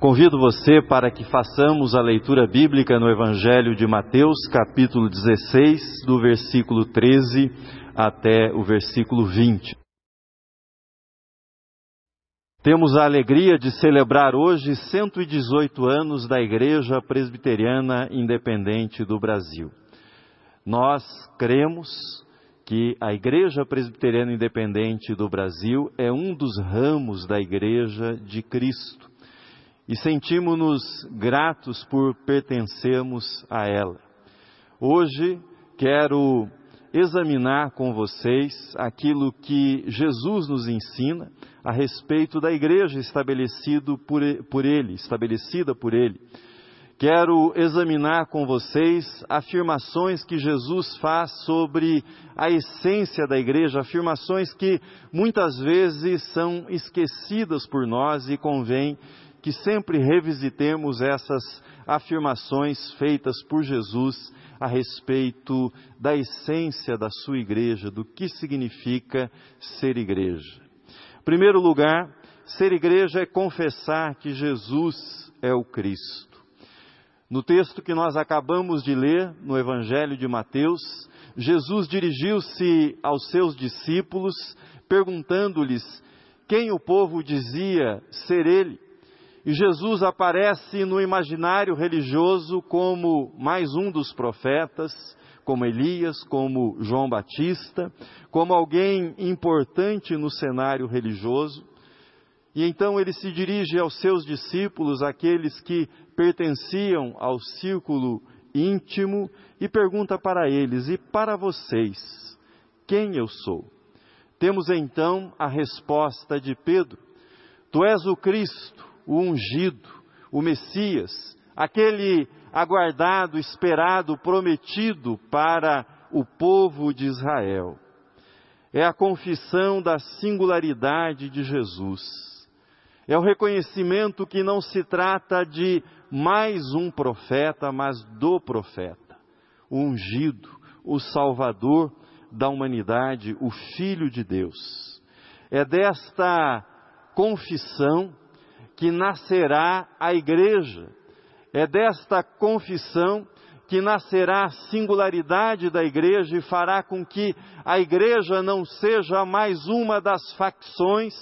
Convido você para que façamos a leitura bíblica no Evangelho de Mateus, capítulo 16, do versículo 13 até o versículo 20. Temos a alegria de celebrar hoje 118 anos da Igreja Presbiteriana Independente do Brasil. Nós cremos que a Igreja Presbiteriana Independente do Brasil é um dos ramos da Igreja de Cristo e sentimos-nos gratos por pertencermos a ela. Hoje quero examinar com vocês aquilo que Jesus nos ensina a respeito da igreja estabelecido por, por ele, estabelecida por ele. Quero examinar com vocês afirmações que Jesus faz sobre a essência da igreja, afirmações que muitas vezes são esquecidas por nós e convém que sempre revisitemos essas afirmações feitas por Jesus a respeito da essência da sua igreja, do que significa ser igreja. Em primeiro lugar, ser igreja é confessar que Jesus é o Cristo. No texto que nós acabamos de ler, no Evangelho de Mateus, Jesus dirigiu-se aos seus discípulos, perguntando-lhes quem o povo dizia ser ele. E Jesus aparece no imaginário religioso como mais um dos profetas, como Elias, como João Batista, como alguém importante no cenário religioso. E então ele se dirige aos seus discípulos, aqueles que pertenciam ao círculo íntimo, e pergunta para eles: E para vocês, quem eu sou? Temos então a resposta de Pedro: Tu és o Cristo, o ungido, o Messias, aquele aguardado, esperado, prometido para o povo de Israel. É a confissão da singularidade de Jesus. É o reconhecimento que não se trata de mais um profeta, mas do profeta, o ungido, o salvador da humanidade, o Filho de Deus. É desta confissão que nascerá a igreja. É desta confissão que nascerá a singularidade da igreja e fará com que a igreja não seja mais uma das facções,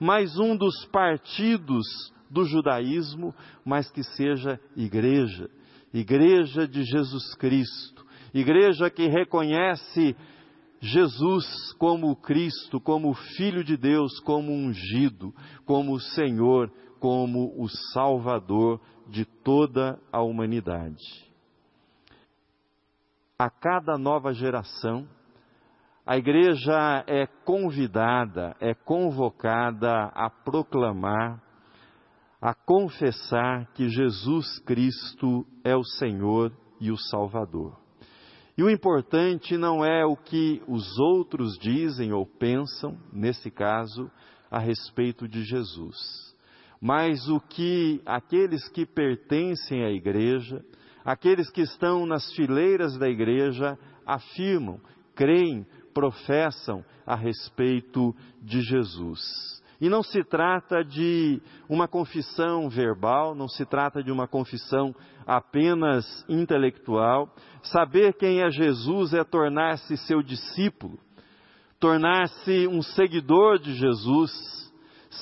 mais um dos partidos do judaísmo, mas que seja igreja, igreja de Jesus Cristo, igreja que reconhece Jesus como Cristo, como Filho de Deus, como ungido, como Senhor como o Salvador de toda a humanidade. A cada nova geração, a igreja é convidada, é convocada a proclamar, a confessar que Jesus Cristo é o Senhor e o Salvador. E o importante não é o que os outros dizem ou pensam, nesse caso, a respeito de Jesus mas o que aqueles que pertencem à igreja, aqueles que estão nas fileiras da igreja, afirmam, creem, professam a respeito de Jesus. E não se trata de uma confissão verbal, não se trata de uma confissão apenas intelectual. Saber quem é Jesus é tornar-se seu discípulo, tornar-se um seguidor de Jesus,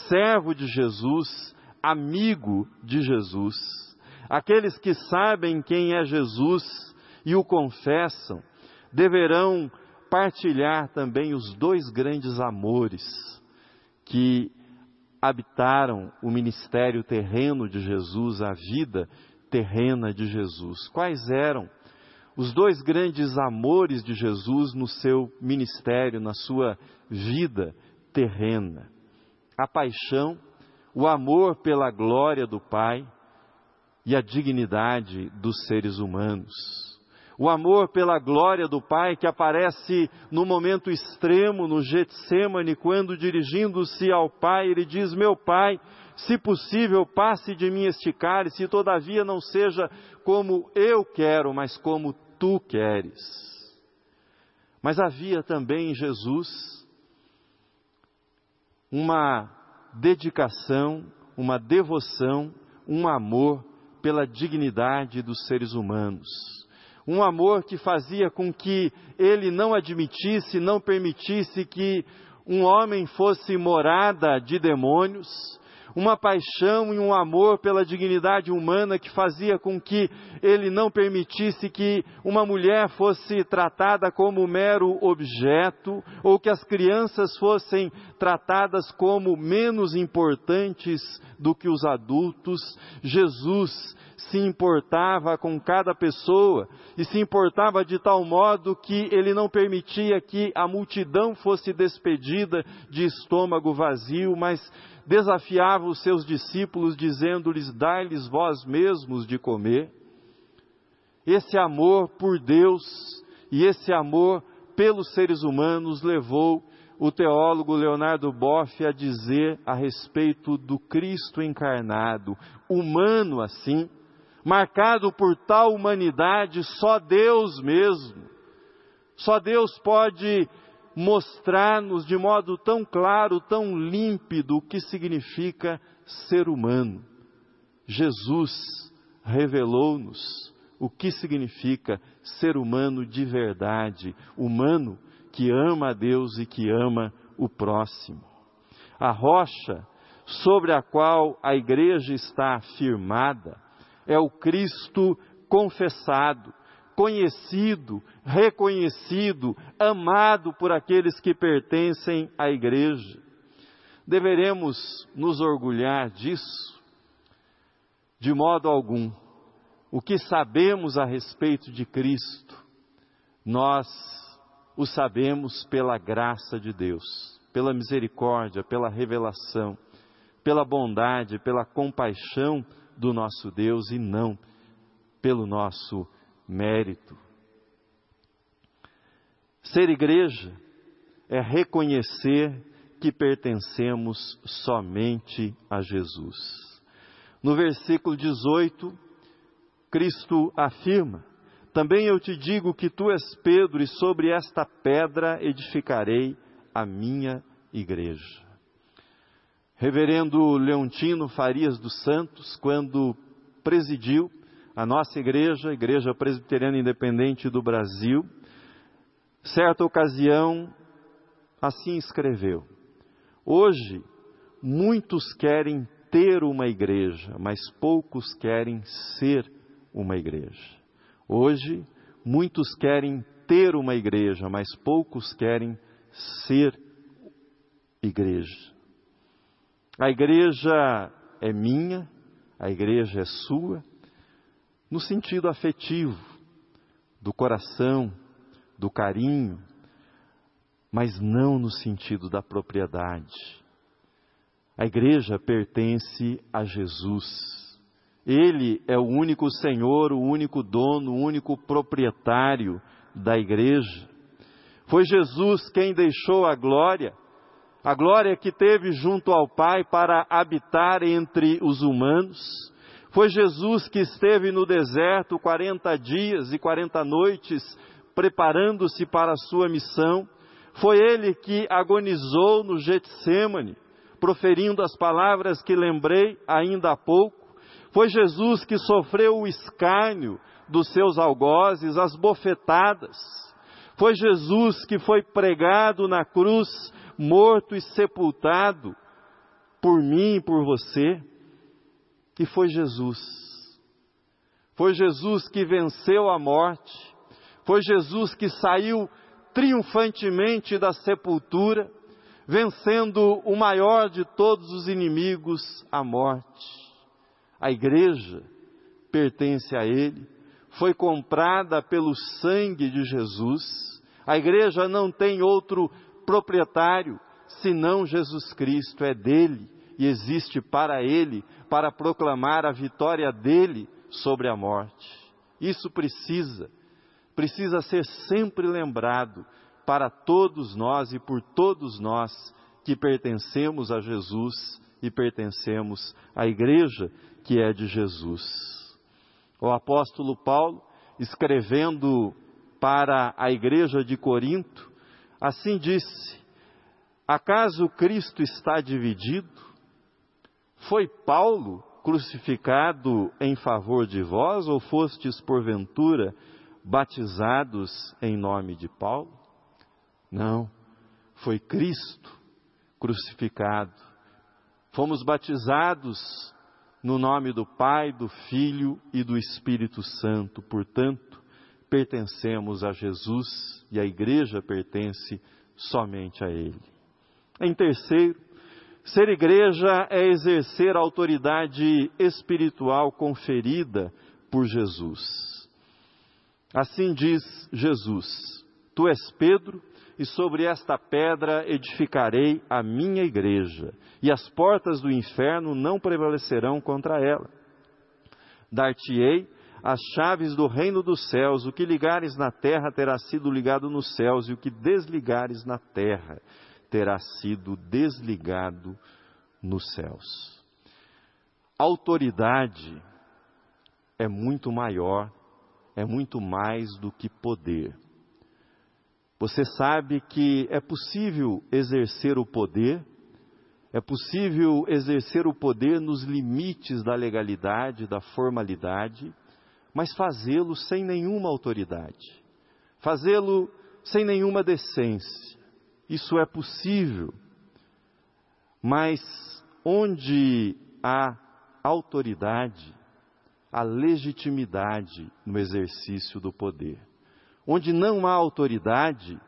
servo de Jesus, amigo de Jesus. Aqueles que sabem quem é Jesus e o confessam, deverão partilhar também os dois grandes amores que habitaram o ministério terreno de Jesus, a vida terrena de Jesus. Quais eram os dois grandes amores de Jesus no seu ministério, na sua vida terrena? A paixão, o amor pela glória do Pai e a dignidade dos seres humanos. O amor pela glória do Pai que aparece no momento extremo no Getsemane, quando dirigindo-se ao Pai, ele diz: Meu Pai, se possível, passe de mim este cálice, todavia não seja como eu quero, mas como tu queres. Mas havia também em Jesus uma dedicação, uma devoção, um amor pela dignidade dos seres humanos. Um amor que fazia com que ele não admitisse, não permitisse que um homem fosse morada de demônios, uma paixão e um amor pela dignidade humana que fazia com que ele não permitisse que uma mulher fosse tratada como mero objeto, ou que as crianças fossem tratadas como menos importantes do que os adultos. Jesus se importava com cada pessoa e se importava de tal modo que ele não permitia que a multidão fosse despedida de estômago vazio, mas desafiava os seus discípulos, dizendo-lhes: Dai-lhes vós mesmos de comer. Esse amor por Deus e esse amor pelos seres humanos levou o teólogo Leonardo Boff a dizer a respeito do Cristo encarnado, humano assim, marcado por tal humanidade, só Deus mesmo, só Deus pode mostrar-nos de modo tão claro, tão límpido o que significa ser humano. Jesus revelou-nos o que significa ser humano de verdade, humano que ama a Deus e que ama o próximo. A rocha sobre a qual a igreja está firmada é o Cristo confessado, conhecido, reconhecido, amado por aqueles que pertencem à igreja. Deveremos nos orgulhar disso? De modo algum. O que sabemos a respeito de Cristo, nós o sabemos pela graça de Deus, pela misericórdia, pela revelação, pela bondade, pela compaixão do nosso Deus e não pelo nosso mérito. Ser igreja é reconhecer que pertencemos somente a Jesus. No versículo 18, Cristo afirma: Também eu te digo que tu és Pedro, e sobre esta pedra edificarei a minha igreja. Reverendo Leontino Farias dos Santos, quando presidiu a nossa igreja, a Igreja Presbiteriana Independente do Brasil, certa ocasião, assim escreveu: Hoje, muitos querem ter uma igreja, mas poucos querem ser uma igreja. Hoje, muitos querem ter uma igreja, mas poucos querem ser igreja. A igreja é minha, a igreja é sua, no sentido afetivo, do coração, do carinho, mas não no sentido da propriedade. A igreja pertence a Jesus. Ele é o único Senhor, o único dono, o único proprietário da igreja. Foi Jesus quem deixou a glória a glória que teve junto ao Pai para habitar entre os humanos. Foi Jesus que esteve no deserto 40 dias e 40 noites preparando-se para a sua missão. Foi ele que agonizou no Getsemane, proferindo as palavras que lembrei ainda há pouco. Foi Jesus que sofreu o escárnio dos seus algozes, as bofetadas. Foi Jesus que foi pregado na cruz morto e sepultado por mim e por você, e foi Jesus. Foi Jesus que venceu a morte, foi Jesus que saiu triunfantemente da sepultura, vencendo o maior de todos os inimigos, a morte. A igreja pertence a Ele, foi comprada pelo sangue de Jesus. A igreja não tem outro proprietário, senão Jesus Cristo é dele e existe para ele, para proclamar a vitória dele sobre a morte. Isso precisa, precisa ser sempre lembrado para todos nós e por todos nós que pertencemos a Jesus e pertencemos à igreja que é de Jesus. O apóstolo Paulo, escrevendo para a igreja de Corinto, Assim disse: Acaso Cristo está dividido? Foi Paulo crucificado em favor de vós, ou fostes, porventura, batizados em nome de Paulo? Não, foi Cristo crucificado. Fomos batizados no nome do Pai, do Filho e do Espírito Santo. Portanto, pertencemos a Jesus e a igreja pertence somente a Ele. Em terceiro, ser igreja é exercer a autoridade espiritual conferida por Jesus. Assim diz Jesus: Tu és Pedro, e sobre esta pedra edificarei a minha igreja, e as portas do inferno não prevalecerão contra ela. Dar-te-ei as chaves do reino dos céus, o que ligares na terra terá sido ligado nos céus, e o que desligares na terra terá sido desligado nos céus. Autoridade é muito maior, é muito mais do que poder. Você sabe que é possível exercer o poder, é possível exercer o poder nos limites da legalidade, da formalidade, mas fazê-lo sem nenhuma autoridade, fazê-lo sem nenhuma decência. Isso é possível, mas onde há autoridade, há legitimidade no exercício do poder. Onde não há autoridade,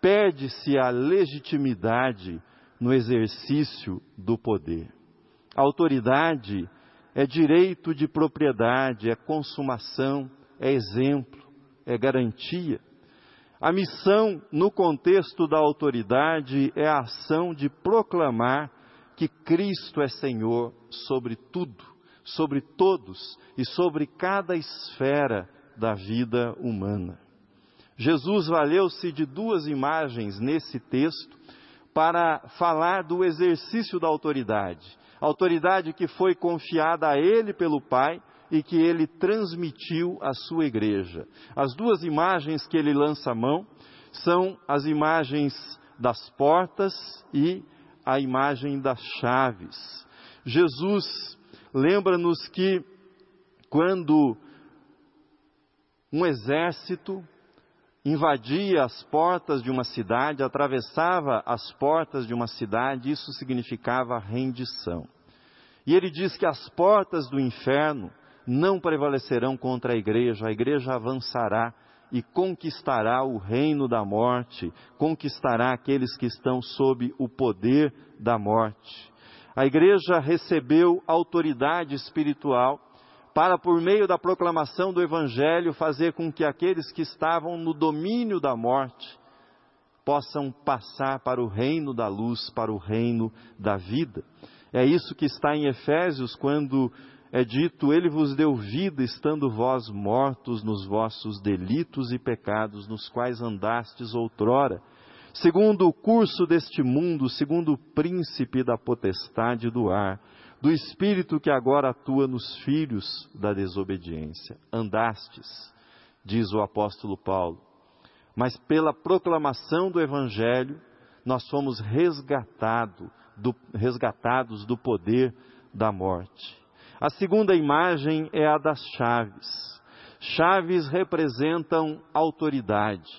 perde-se a legitimidade no exercício do poder. A autoridade é direito de propriedade, é consumação, é exemplo, é garantia. A missão, no contexto da autoridade, é a ação de proclamar que Cristo é Senhor sobre tudo, sobre todos e sobre cada esfera da vida humana. Jesus valeu-se de duas imagens nesse texto para falar do exercício da autoridade. Autoridade que foi confiada a ele pelo Pai e que ele transmitiu à sua igreja. As duas imagens que ele lança a mão são as imagens das portas e a imagem das chaves. Jesus lembra-nos que quando um exército invadia as portas de uma cidade, atravessava as portas de uma cidade, isso significava rendição. E ele diz que as portas do inferno não prevalecerão contra a igreja, a igreja avançará e conquistará o reino da morte, conquistará aqueles que estão sob o poder da morte. A igreja recebeu autoridade espiritual para, por meio da proclamação do Evangelho, fazer com que aqueles que estavam no domínio da morte possam passar para o reino da luz, para o reino da vida. É isso que está em Efésios, quando é dito: Ele vos deu vida, estando vós mortos nos vossos delitos e pecados, nos quais andastes outrora, segundo o curso deste mundo, segundo o príncipe da potestade do ar do Espírito que agora atua nos filhos da desobediência. Andastes, diz o apóstolo Paulo, mas pela proclamação do Evangelho, nós fomos resgatado do, resgatados do poder da morte. A segunda imagem é a das chaves. Chaves representam autoridade.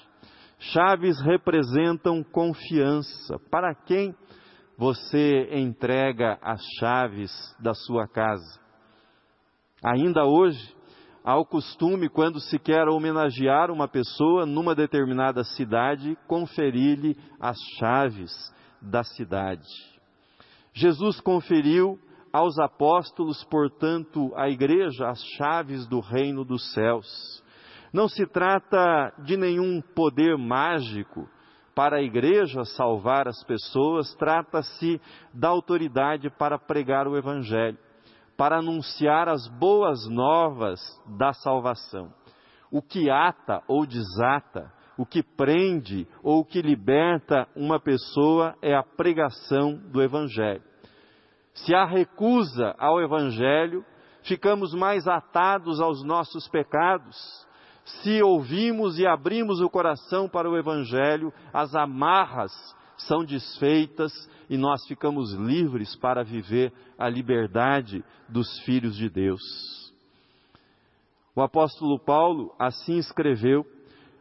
Chaves representam confiança. Para quem você entrega as chaves da sua casa. Ainda hoje, há o costume, quando se quer homenagear uma pessoa numa determinada cidade, conferir-lhe as chaves da cidade. Jesus conferiu aos apóstolos, portanto, à igreja, as chaves do reino dos céus. Não se trata de nenhum poder mágico, para a igreja salvar as pessoas, trata-se da autoridade para pregar o Evangelho, para anunciar as boas novas da salvação. O que ata ou desata, o que prende ou o que liberta uma pessoa é a pregação do Evangelho. Se há recusa ao Evangelho, ficamos mais atados aos nossos pecados, se ouvimos e abrimos o coração para o Evangelho, as amarras são desfeitas e nós ficamos livres para viver a liberdade dos filhos de Deus. O apóstolo Paulo assim escreveu,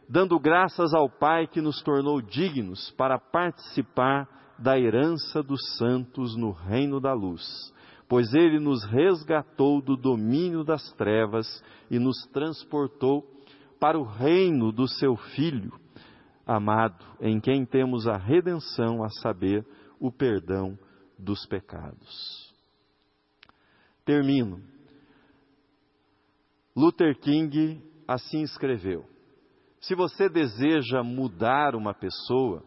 dando graças ao Pai que nos tornou dignos para participar da herança dos santos no reino da luz, pois ele nos resgatou do domínio das trevas e nos transportou para o reino do seu Filho amado, em quem temos a redenção, a saber, o perdão dos pecados. Termino. Luther King assim escreveu: Se você deseja mudar uma pessoa,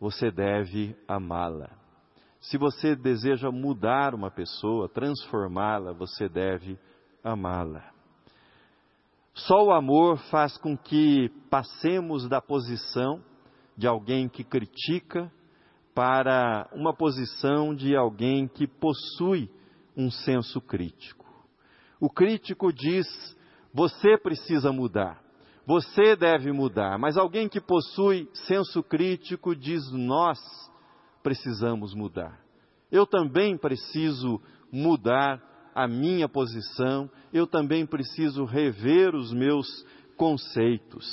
você deve amá-la. Se você deseja mudar uma pessoa, transformá-la, você deve amá-la. Só o amor faz com que passemos da posição de alguém que critica para uma posição de alguém que possui um senso crítico. O crítico diz: você precisa mudar, você deve mudar, mas alguém que possui senso crítico diz: nós precisamos mudar. Eu também preciso mudar a minha posição, eu também preciso rever os meus conceitos.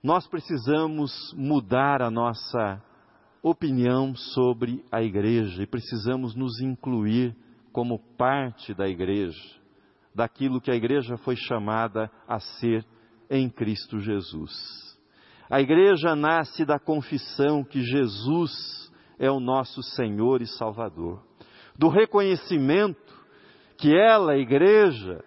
Nós precisamos mudar a nossa opinião sobre a igreja e precisamos nos incluir como parte da igreja, daquilo que a igreja foi chamada a ser em Cristo Jesus. A igreja nasce da confissão que Jesus é o nosso Senhor e Salvador do reconhecimento que ela, a igreja,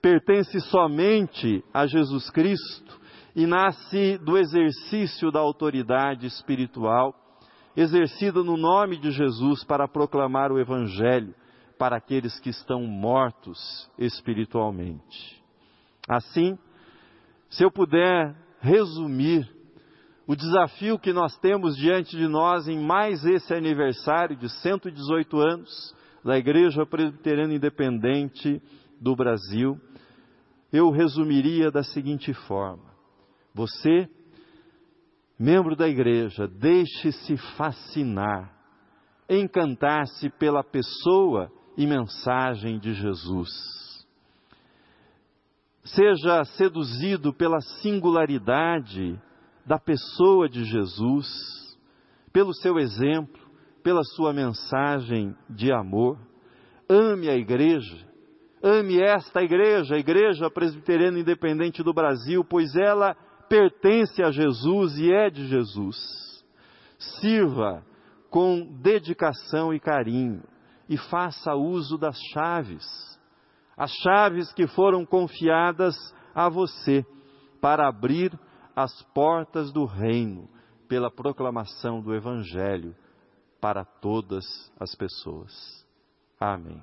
pertence somente a Jesus Cristo e nasce do exercício da autoridade espiritual exercida no nome de Jesus para proclamar o Evangelho para aqueles que estão mortos espiritualmente. Assim, se eu puder resumir o desafio que nós temos diante de nós em mais esse aniversário de 118 anos da Igreja Presbiteriana Independente do Brasil, eu resumiria da seguinte forma: você, membro da igreja, deixe-se fascinar, encantar-se pela pessoa e mensagem de Jesus. Seja seduzido pela singularidade da pessoa de Jesus, pelo seu exemplo, pela sua mensagem de amor. Ame a igreja, ame esta igreja, a Igreja Presbiteriana Independente do Brasil, pois ela pertence a Jesus e é de Jesus. Sirva com dedicação e carinho e faça uso das chaves, as chaves que foram confiadas a você para abrir as portas do reino pela proclamação do Evangelho para todas as pessoas. Amém.